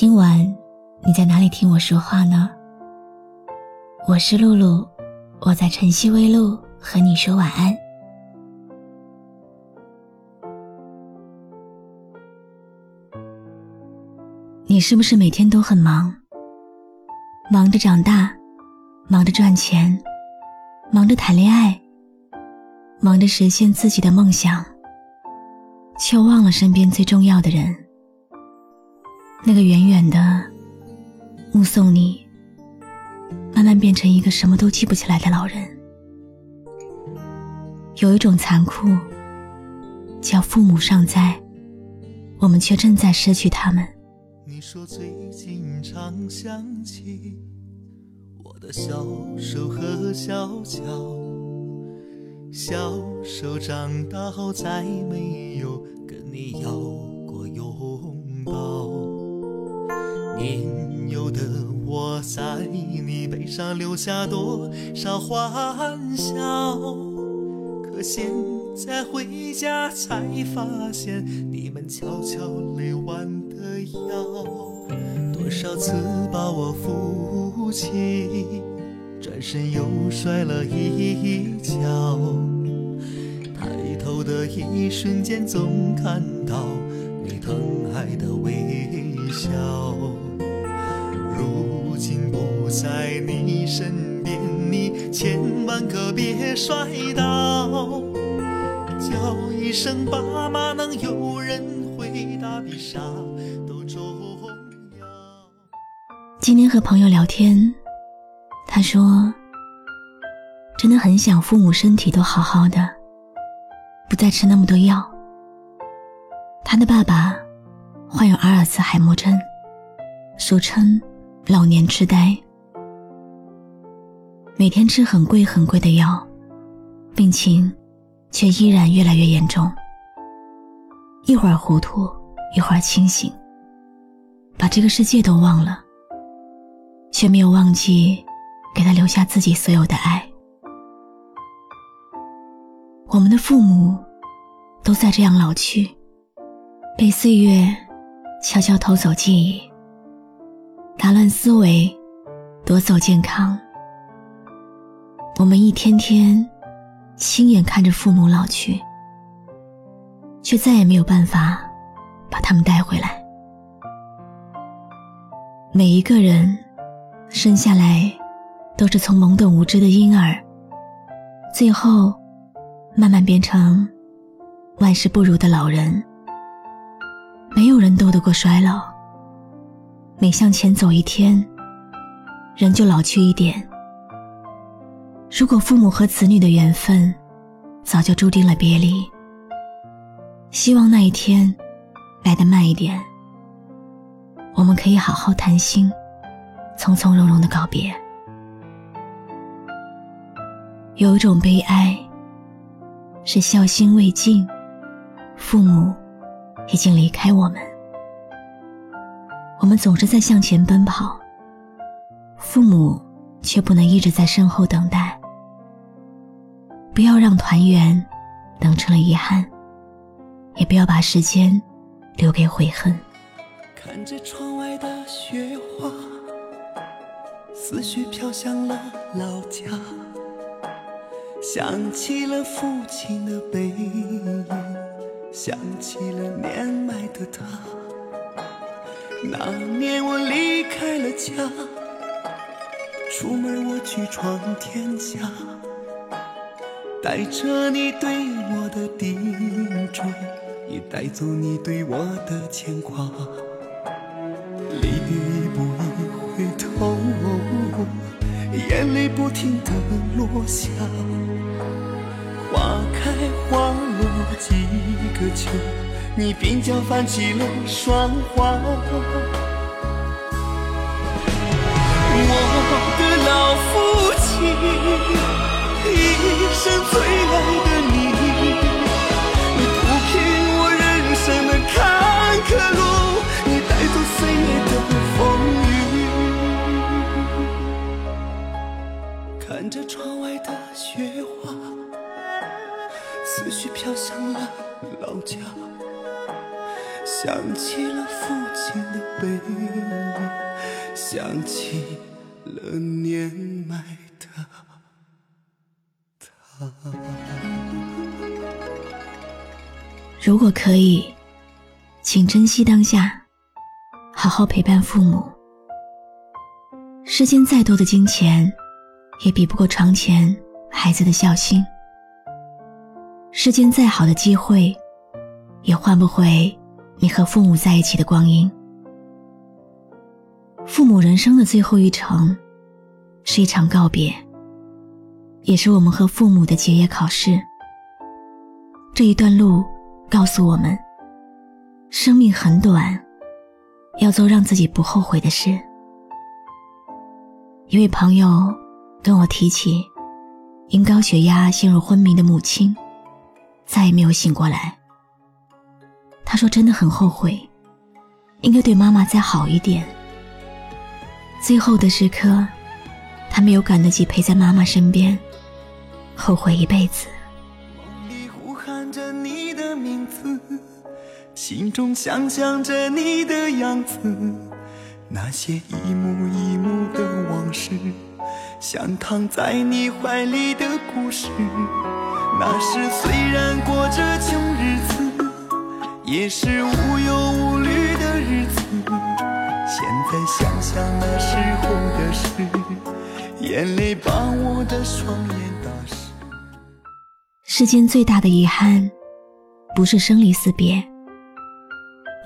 今晚你在哪里听我说话呢？我是露露，我在晨曦微露和你说晚安。你是不是每天都很忙？忙着长大，忙着赚钱，忙着谈恋爱，忙着实现自己的梦想，却忘了身边最重要的人。那个远远的目送你慢慢变成一个什么都记不起来的老人，有一种残酷，叫父母尚在，我们却正在失去他们。你说最近常想起我的小手和小脚，小手长大后再没有跟你要过拥抱。年幼的我，在你背上留下多少欢笑？可现在回家才发现，你们悄悄累弯的腰，多少次把我扶起，转身又摔了一跤。抬头的一瞬间，总看到你疼爱的微笑。在你身边，你千万可别摔倒。叫一声爸妈，能有人回答比啥都重要。今天和朋友聊天，他说：“真的很想父母身体都好好的，不再吃那么多药。”他的爸爸患有阿尔茨海默症，俗称。老年痴呆，每天吃很贵很贵的药，病情却依然越来越严重。一会儿糊涂，一会儿清醒，把这个世界都忘了，却没有忘记给他留下自己所有的爱。我们的父母都在这样老去，被岁月悄悄偷走记忆。打乱思维，夺走健康。我们一天天亲眼看着父母老去，却再也没有办法把他们带回来。每一个人生下来都是从懵懂无知的婴儿，最后慢慢变成万事不如的老人。没有人斗得过衰老。每向前走一天，人就老去一点。如果父母和子女的缘分早就注定了别离，希望那一天来得慢一点，我们可以好好谈心，从从容容的告别。有一种悲哀，是孝心未尽，父母已经离开我们。我们总是在向前奔跑，父母却不能一直在身后等待。不要让团圆等成了遗憾，也不要把时间留给悔恨。看着窗外的雪花，思绪飘向了老家，想起了父亲的背影，想起了年迈的他。那年我离开了家，出门我去闯天下，带着你对我的叮嘱，也带走你对我的牵挂。离别一步一回头，眼泪不停的落下，花开花落几个秋。你鬓角泛起了霜花，老父亲，一生最爱的你，你铺平我人生的坎坷路，你带走岁月的风雨。看着窗外的雪花，思绪飘向了老家，想起了父亲的背影，想起了年迈的他。如果可以，请珍惜当下，好好陪伴父母。世间再多的金钱，也比不过床前孩子的孝心。世间再好的机会，也换不回你和父母在一起的光阴。父母人生的最后一程，是一场告别，也是我们和父母的结业考试。这一段路告诉我们，生命很短，要做让自己不后悔的事。一位朋友跟我提起，因高血压陷入昏迷的母亲。再也没有醒过来。他说：“真的很后悔，应该对妈妈再好一点。最后的时刻，他没有赶得及陪在妈妈身边，后悔一辈子。”梦里呼喊着你的名字，心中想象着你的样子，那些一幕一幕的往事，像躺在你怀里的故事。那时虽然过着穷日子，也是无忧无虑的日子。现在想想那时候的事，眼泪把我的双眼打湿。世间最大的遗憾，不是生离死别，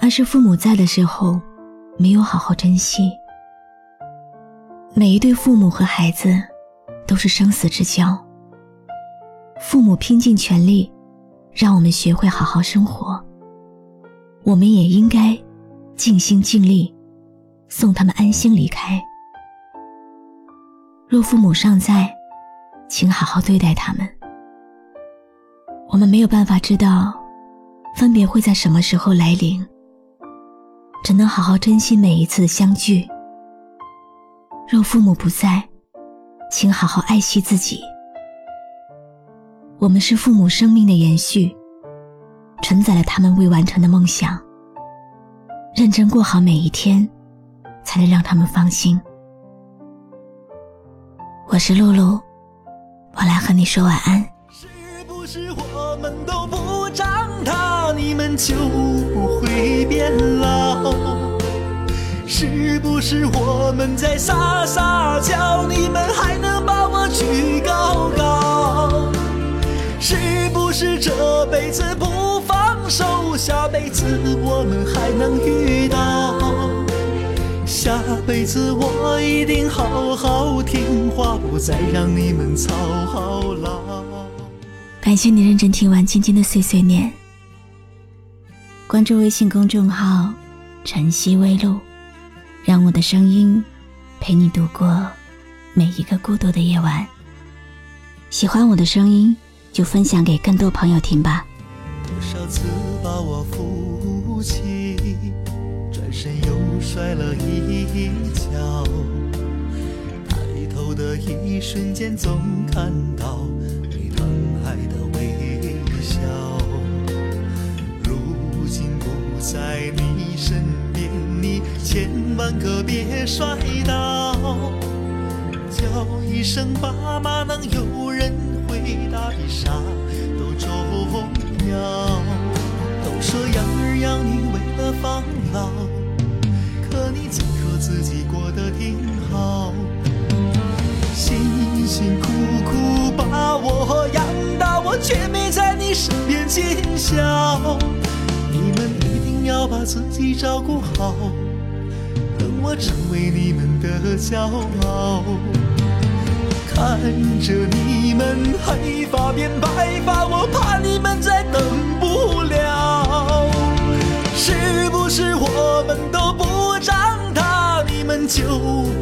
而是父母在的时候没有好好珍惜。每一对父母和孩子都是生死之交。父母拼尽全力，让我们学会好好生活。我们也应该尽心尽力，送他们安心离开。若父母尚在，请好好对待他们。我们没有办法知道分别会在什么时候来临，只能好好珍惜每一次的相聚。若父母不在，请好好爱惜自己。我们是父母生命的延续，承载了他们未完成的梦想。认真过好每一天，才能让他们放心。我是露露，我来和你说晚安。是不是我们都不长大，你们就不会变老？是不是我们在撒撒娇，你们还能把我举高高？是不是这辈子不放手，下辈子我们还能遇到？下辈子我一定好好听话，不再让你们操劳。感谢你认真听完今天的碎碎念。关注微信公众号“晨曦微露”，让我的声音陪你度过每一个孤独的夜晚。喜欢我的声音。就分享给更多朋友听吧。多少次把我扶起，又摔了一跤。抬头的一瞬间，总看到你疼爱的微笑。如今不在你身边，你千万可别摔倒。叫一声爸妈，能有人。回答比啥都重要。都说养儿养女为了防老，你总说自己过得挺好。辛辛苦苦把我养大，我却没在你身边尽孝。你们一定要把自己照顾好，等我成为你们的骄傲。看着你们黑发变白发，我怕你们再等不了。是不是我们都不，就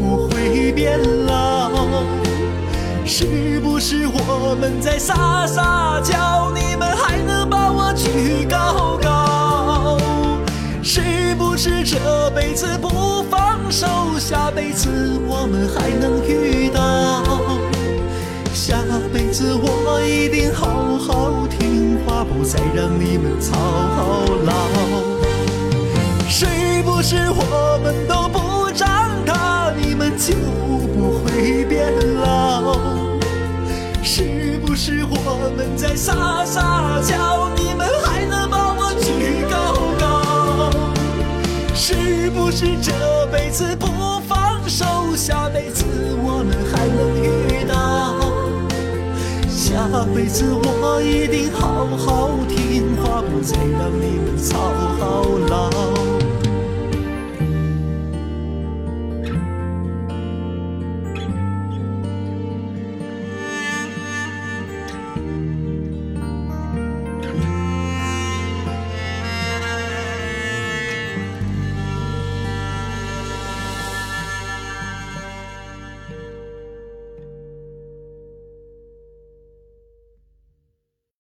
不会变老？是不是我们在撒撒娇，你们还能把我举高高？是不是这辈子不放手，下辈子我们还能遇到？下辈子我一定好好听话，不再让你们操劳。我们在撒撒娇，你们还能把我举高高？是不是这辈子不放手，下辈子我们还能遇到？下辈子我一定好好听话，不再让你们操劳。